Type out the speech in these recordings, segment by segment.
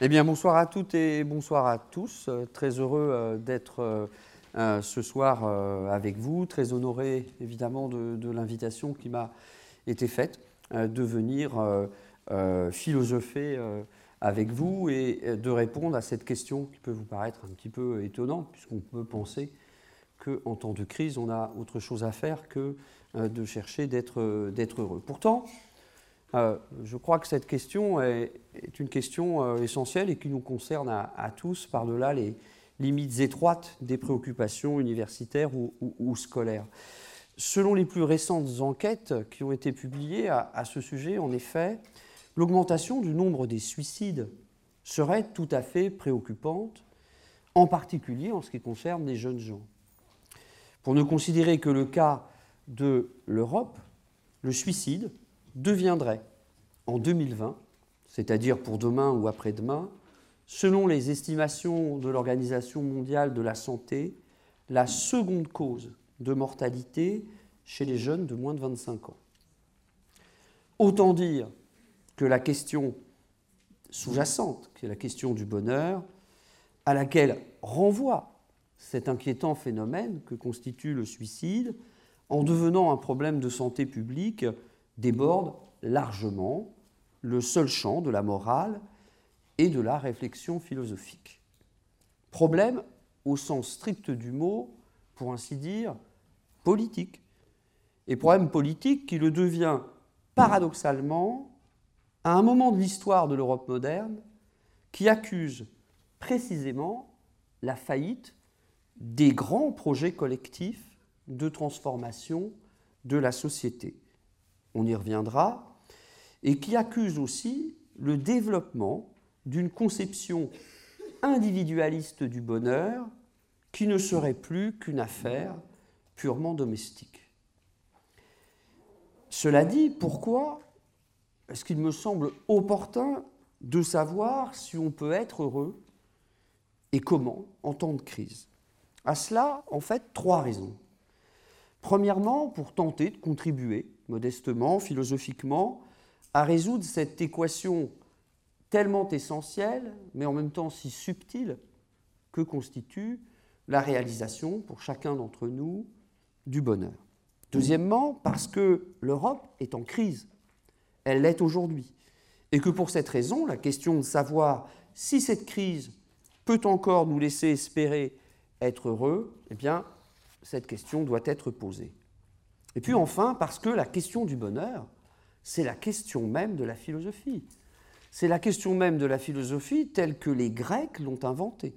Eh bien, bonsoir à toutes et bonsoir à tous. Euh, très heureux euh, d'être euh, ce soir avec vous. Très honoré, évidemment, de, l'invitation qui m'a été faite de venir philosopher avec vous et de répondre à cette question qui peut vous paraître un petit peu étonnante, puisqu'on peut penser qu'en temps de crise, on a autre chose à faire que de chercher d'être heureux. Pourtant, euh, je crois que cette question est, une question euh, essentielle et qui nous concerne à, tous par-delà les limites étroites des préoccupations universitaires ou, scolaires. Selon les plus récentes enquêtes qui ont été publiées à, à ce sujet, en effet, l'augmentation du nombre des suicides serait tout à fait préoccupante, en particulier en ce qui concerne les jeunes gens. Pour ne considérer que le cas de l'Europe, le suicide deviendrait en 2020, c'est-à-dire pour demain ou après-demain, selon les estimations de l'Organisation mondiale de la santé, la seconde cause de mortalité chez les jeunes de moins de 25 ans. Autant dire que la question sous-jacente, qui est la question du bonheur, à laquelle renvoie cet inquiétant phénomène que constitue le suicide, en devenant un problème de santé publique, déborde largement le seul champ de la morale et de la réflexion philosophique. Problème au sens strict du mot, pour ainsi dire, politique. Et problème politique qui le devient paradoxalement à un moment de l'histoire de l'Europe moderne qui accuse précisément la faillite des grands projets collectifs de transformation de la société on y reviendra, et qui accuse aussi le développement d'une conception individualiste du bonheur qui ne serait plus qu'une affaire purement domestique. Cela dit, pourquoi est-ce qu'il me semble opportun de savoir si on peut être heureux et comment en temps de crise? À cela, en fait, trois raisons. Premièrement, pour tenter de contribuer modestement, philosophiquement, à résoudre cette équation tellement essentielle, mais en même temps si subtile, que constitue la réalisation pour chacun d'entre nous du bonheur. Deuxièmement, parce que l'Europe est en crise. Elle l'est aujourd'hui. Et que pour cette raison, la question de savoir si cette crise peut encore nous laisser espérer être heureux, eh bien, cette question doit être posée. Et puis enfin, parce que la question du bonheur, c'est la question même de la philosophie. C'est la question même de la philosophie telle que les Grecs l'ont inventée.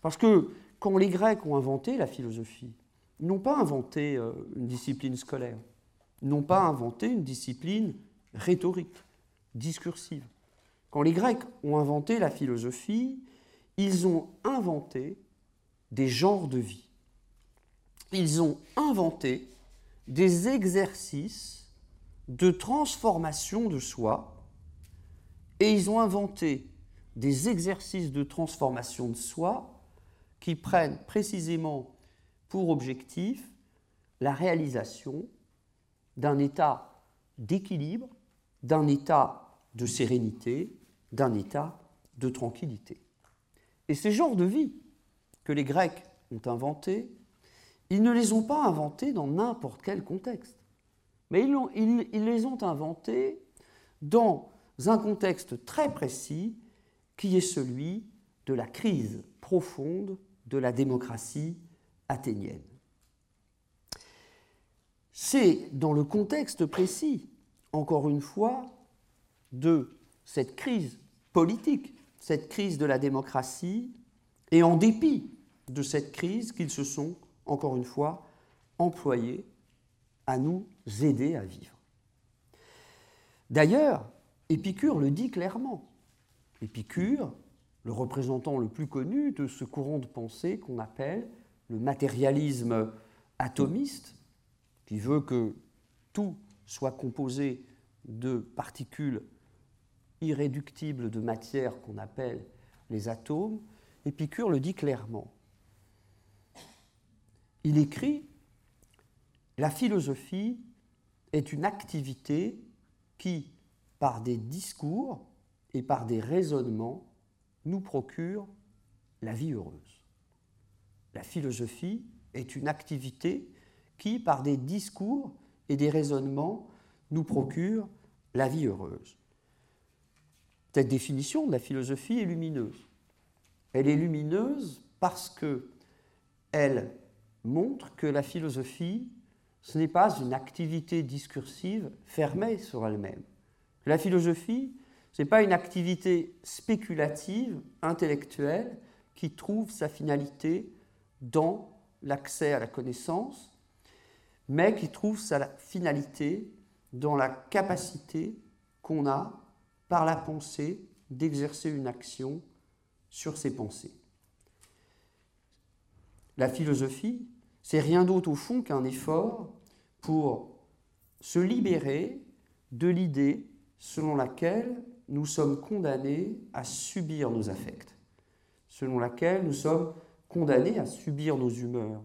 Parce que quand les Grecs ont inventé la philosophie, ils n'ont pas inventé euh, une discipline scolaire, ils n'ont pas inventé une discipline rhétorique, discursive. Quand les Grecs ont inventé la philosophie, ils ont inventé des genres de vie. Ils ont inventé des exercices de transformation de soi et ils ont inventé des exercices de transformation de soi qui prennent précisément pour objectif la réalisation d'un état d'équilibre, d'un état de sérénité, d'un état de tranquillité. Et ces genres de vie que les Grecs ont inventés ils ne les ont pas inventés dans n'importe quel contexte, mais ils, les ont inventés dans un contexte très précis qui est celui de la crise profonde de la démocratie athénienne. C'est dans le contexte précis, encore une fois, de cette crise politique, cette crise de la démocratie, et en dépit de cette crise qu'ils se sont encore une fois, employés à nous aider à vivre. D'ailleurs, Épicure le dit clairement. Épicure, le représentant le plus connu de ce courant de pensée qu'on appelle le matérialisme atomiste, qui veut que tout soit composé de particules irréductibles de matière qu'on appelle les atomes, Épicure le dit clairement il écrit La philosophie est une activité qui, par des discours et par des raisonnements, nous procure la vie heureuse. La philosophie est une activité qui, par des discours et des raisonnements, nous procure la vie heureuse. Cette définition de la philosophie est lumineuse. Elle est lumineuse parce que elle montre que la philosophie, ce n'est pas une activité discursive fermée sur elle-même. La philosophie, ce n'est pas une activité spéculative, intellectuelle, qui trouve sa finalité dans l'accès à la connaissance, mais qui trouve sa finalité dans la capacité qu'on a, par la pensée, d'exercer une action sur ses pensées. La philosophie, c'est rien d'autre au fond qu'un effort pour se libérer de l'idée selon laquelle nous sommes condamnés à subir nos affects, selon laquelle nous sommes condamnés à subir nos humeurs,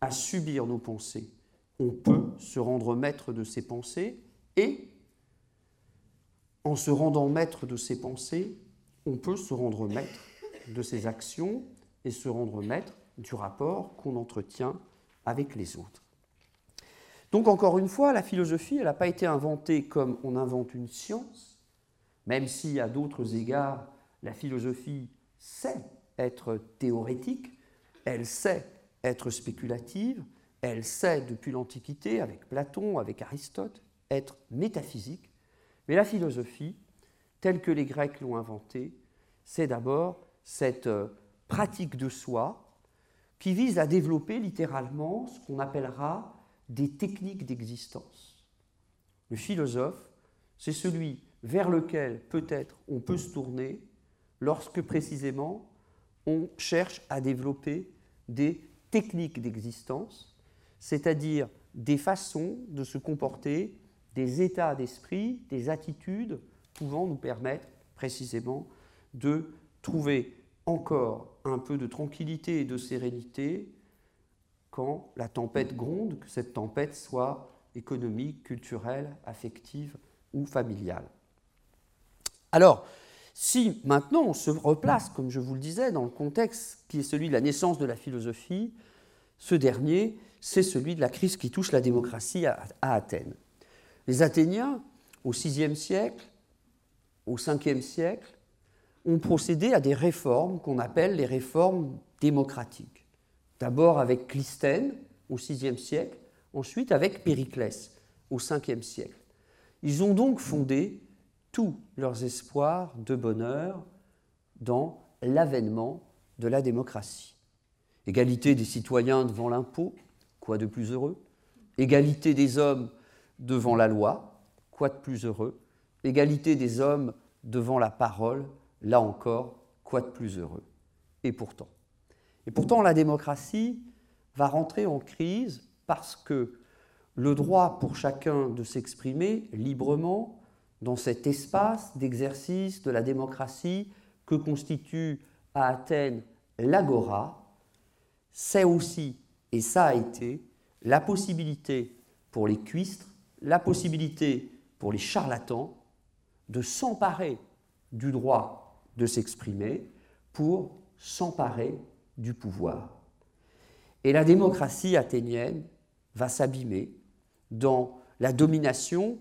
à subir nos pensées. On peut se rendre maître de ses pensées et, en se rendant maître de ses pensées, on peut se rendre maître de ses actions et se rendre maître du rapport qu'on entretient avec les autres. Donc encore une fois, la philosophie, elle n'a pas été inventée comme on invente une science, même si à d'autres égards, la philosophie sait être théorétique, elle sait être spéculative, elle sait depuis l'Antiquité, avec Platon, avec Aristote, être métaphysique, mais la philosophie, telle que les Grecs l'ont inventée, c'est d'abord cette euh, pratique de soi qui vise à développer littéralement ce qu'on appellera des techniques d'existence. Le philosophe, c'est celui vers lequel peut-être on peut se tourner lorsque précisément on cherche à développer des techniques d'existence, c'est-à-dire des façons de se comporter, des états d'esprit, des attitudes pouvant nous permettre précisément de trouver encore un peu de tranquillité et de sérénité quand la tempête gronde, que cette tempête soit économique, culturelle, affective ou familiale. Alors, si maintenant on se replace, comme je vous le disais, dans le contexte qui est celui de la naissance de la philosophie, ce dernier, c'est celui de la crise qui touche la démocratie à, Athènes. Les Athéniens, au VIe siècle, au Ve siècle, ont procédé à des réformes qu'on appelle les réformes démocratiques. D'abord avec Clisthène au VIe siècle, ensuite avec Périclès au Ve siècle. Ils ont donc fondé tous leurs espoirs de bonheur dans l'avènement de la démocratie. Égalité des citoyens devant l'impôt, quoi de plus heureux? Égalité des hommes devant la loi, quoi de plus heureux? Égalité des hommes devant la parole, Là encore, quoi de plus heureux? Et pourtant. Et pourtant, la démocratie va rentrer en crise parce que le droit pour chacun de s'exprimer librement dans cet espace d'exercice de la démocratie que constitue à Athènes l'agora, c'est aussi, et ça a été, la possibilité pour les cuistres, la possibilité pour les charlatans de s'emparer du droit de s'exprimer pour s'emparer du pouvoir. Et la démocratie athénienne va s'abîmer dans la domination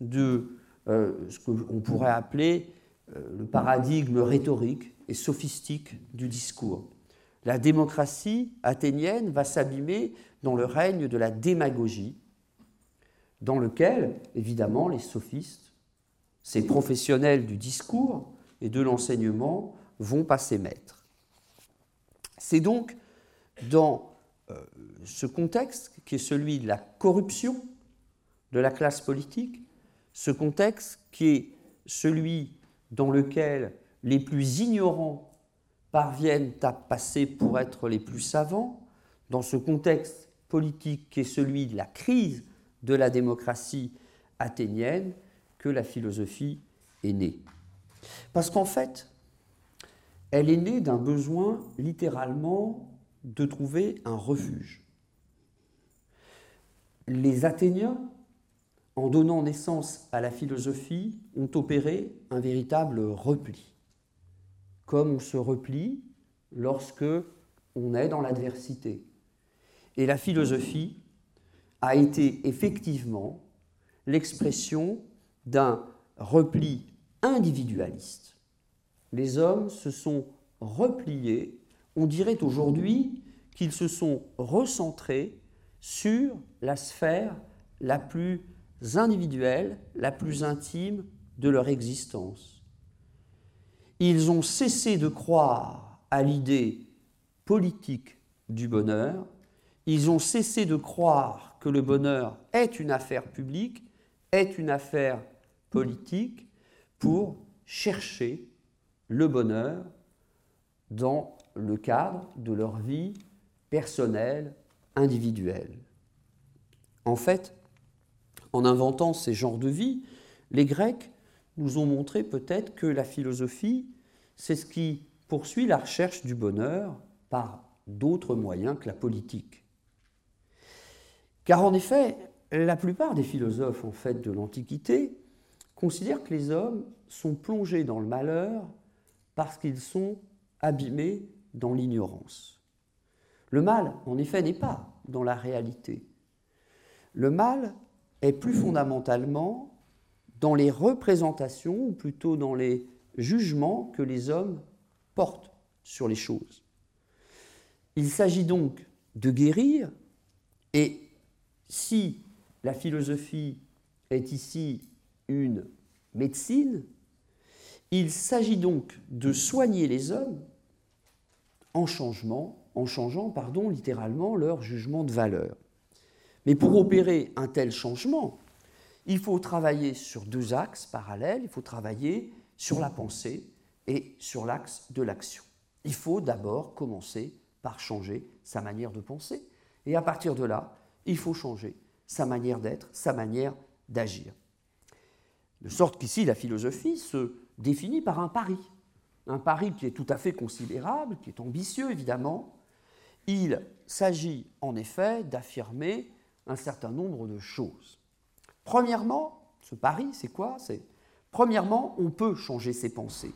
de euh, ce qu'on pourrait appeler euh, le paradigme rhétorique et sophistique du discours. La démocratie athénienne va s'abîmer dans le règne de la démagogie, dans lequel, évidemment, les sophistes, ces professionnels du discours, et de l'enseignement vont passer maître. C'est donc dans euh, ce contexte qui est celui de la corruption de la classe politique, ce contexte qui est celui dans lequel les plus ignorants parviennent à passer pour être les plus savants, dans ce contexte politique qui est celui de la crise de la démocratie athénienne, que la philosophie est née. Parce qu'en fait, elle est née d'un besoin littéralement de trouver un refuge. Les Athéniens, en donnant naissance à la philosophie, ont opéré un véritable repli. comme on se replie lorsque on est dans l'adversité. Et la philosophie a été effectivement l'expression d'un repli individualiste. Les hommes se sont repliés, on dirait aujourd'hui qu'ils se sont recentrés sur la sphère la plus individuelle, la plus intime de leur existence. Ils ont cessé de croire à l'idée politique du bonheur, ils ont cessé de croire que le bonheur est une affaire publique, est une affaire politique, pour chercher le bonheur dans le cadre de leur vie personnelle, individuelle. En fait, en inventant ces genres de vie, les Grecs nous ont montré peut-être que la philosophie, c'est ce qui poursuit la recherche du bonheur par d'autres moyens que la politique. Car en effet, la plupart des philosophes en fait de l'Antiquité considèrent que les hommes sont plongés dans le malheur parce qu'ils sont abîmés dans l'ignorance. Le mal, en effet, n'est pas dans la réalité. Le mal est plus fondamentalement dans les représentations, ou plutôt dans les jugements que les hommes portent sur les choses. Il s'agit donc de guérir, et si la philosophie est ici une médecine, il s'agit donc de soigner les hommes en, changement, en changeant pardon, littéralement leur jugement de valeur. Mais pour opérer un tel changement, il faut travailler sur deux axes parallèles. Il faut travailler sur la pensée et sur l'axe de l'action. Il faut d'abord commencer par changer sa manière de penser. Et à partir de là, il faut changer sa manière d'être, sa manière d'agir. De sorte qu'ici, la philosophie se définit par un pari. Un pari qui est tout à fait considérable, qui est ambitieux évidemment. Il s'agit en effet d'affirmer un certain nombre de choses. Premièrement, ce pari, c'est quoi? C'est premièrement, on peut changer ses pensées.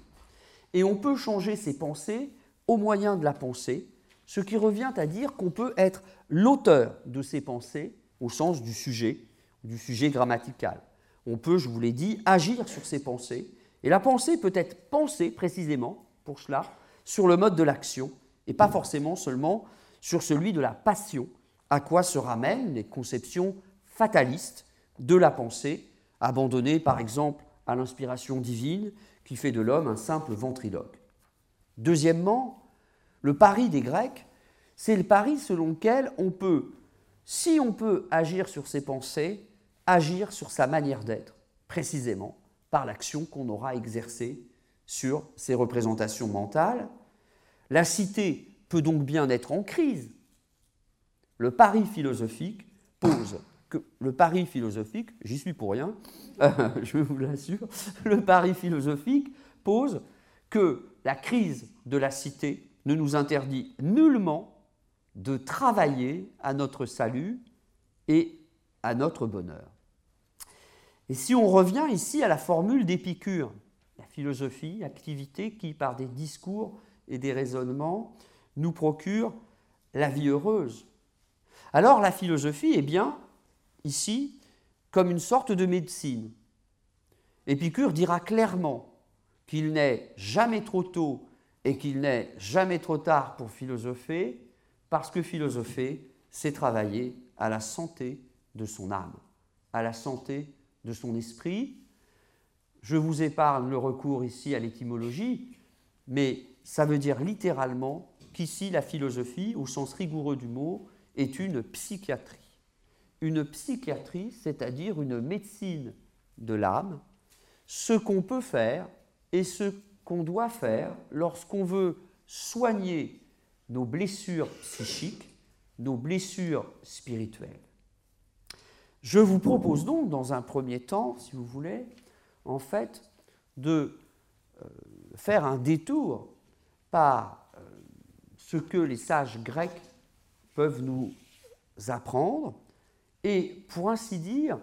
Et on peut changer ses pensées au moyen de la pensée, ce qui revient à dire qu'on peut être l'auteur de ses pensées au sens du sujet, du sujet grammatical. On peut, je vous l'ai dit, agir sur ses pensées. Et la pensée peut être pensée précisément, pour cela, sur le mode de l'action, et pas forcément seulement sur celui de la passion, à quoi se ramènent les conceptions fatalistes de la pensée, abandonnées par exemple à l'inspiration divine qui fait de l'homme un simple ventriloque? Deuxièmement, le pari des Grecs, c'est le pari selon lequel on peut, si on peut agir sur ses pensées, agir sur sa manière d'être, précisément par l'action qu'on aura exercée sur ses représentations mentales. La cité peut donc bien être en crise le pari philosophique pose que le pari philosophique, j'y suis pour rien, je vous l'assure, le pari philosophique pose que la crise de la cité ne nous interdit nullement de travailler à notre salut et à notre bonheur. Et si on revient ici à la formule d'Épicure, la philosophie, activité qui, par des discours et des raisonnements, nous procure la vie heureuse, alors la philosophie est bien, ici, comme une sorte de médecine. Épicure dira clairement qu'il n'est jamais trop tôt et qu'il n'est jamais trop tard pour philosopher, parce que philosopher, c'est travailler à la santé de son âme, à la santé de son esprit. Je vous épargne le recours ici à l'étymologie, mais ça veut dire littéralement qu'ici la philosophie, au sens rigoureux du mot, est une psychiatrie. Une psychiatrie, c'est-à-dire une médecine de l'âme, ce qu'on peut faire et ce qu'on doit faire lorsqu'on veut soigner nos blessures psychiques, nos blessures spirituelles. Je vous propose donc, dans un premier temps, si vous voulez, en fait, de euh, faire un détour par euh, ce que les sages grecs peuvent nous apprendre et, pour ainsi dire,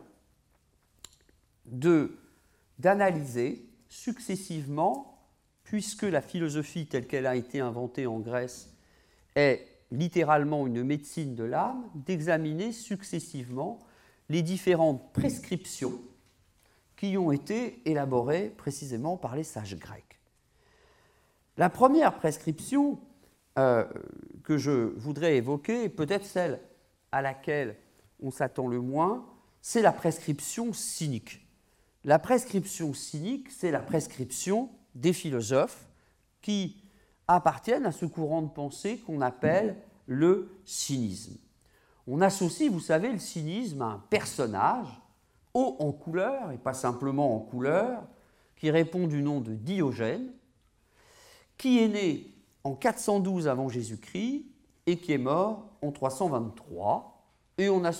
d'analyser successivement, puisque la philosophie telle qu'elle a été inventée en Grèce est littéralement une médecine de l'âme, d'examiner successivement les différentes prescriptions qui ont été élaborées précisément par les sages grecs. La première prescription euh, que je voudrais évoquer, peut-être celle à laquelle on s'attend le moins, c'est la prescription cynique. La prescription cynique, c'est la prescription des philosophes qui appartiennent à ce courant de pensée qu'on appelle le cynisme. On associe, vous savez, le cynisme à un personnage haut en couleur, et pas simplement en couleur, qui répond du nom de Diogène, qui est né en 412 avant Jésus-Christ et qui est mort en 323. Et on associe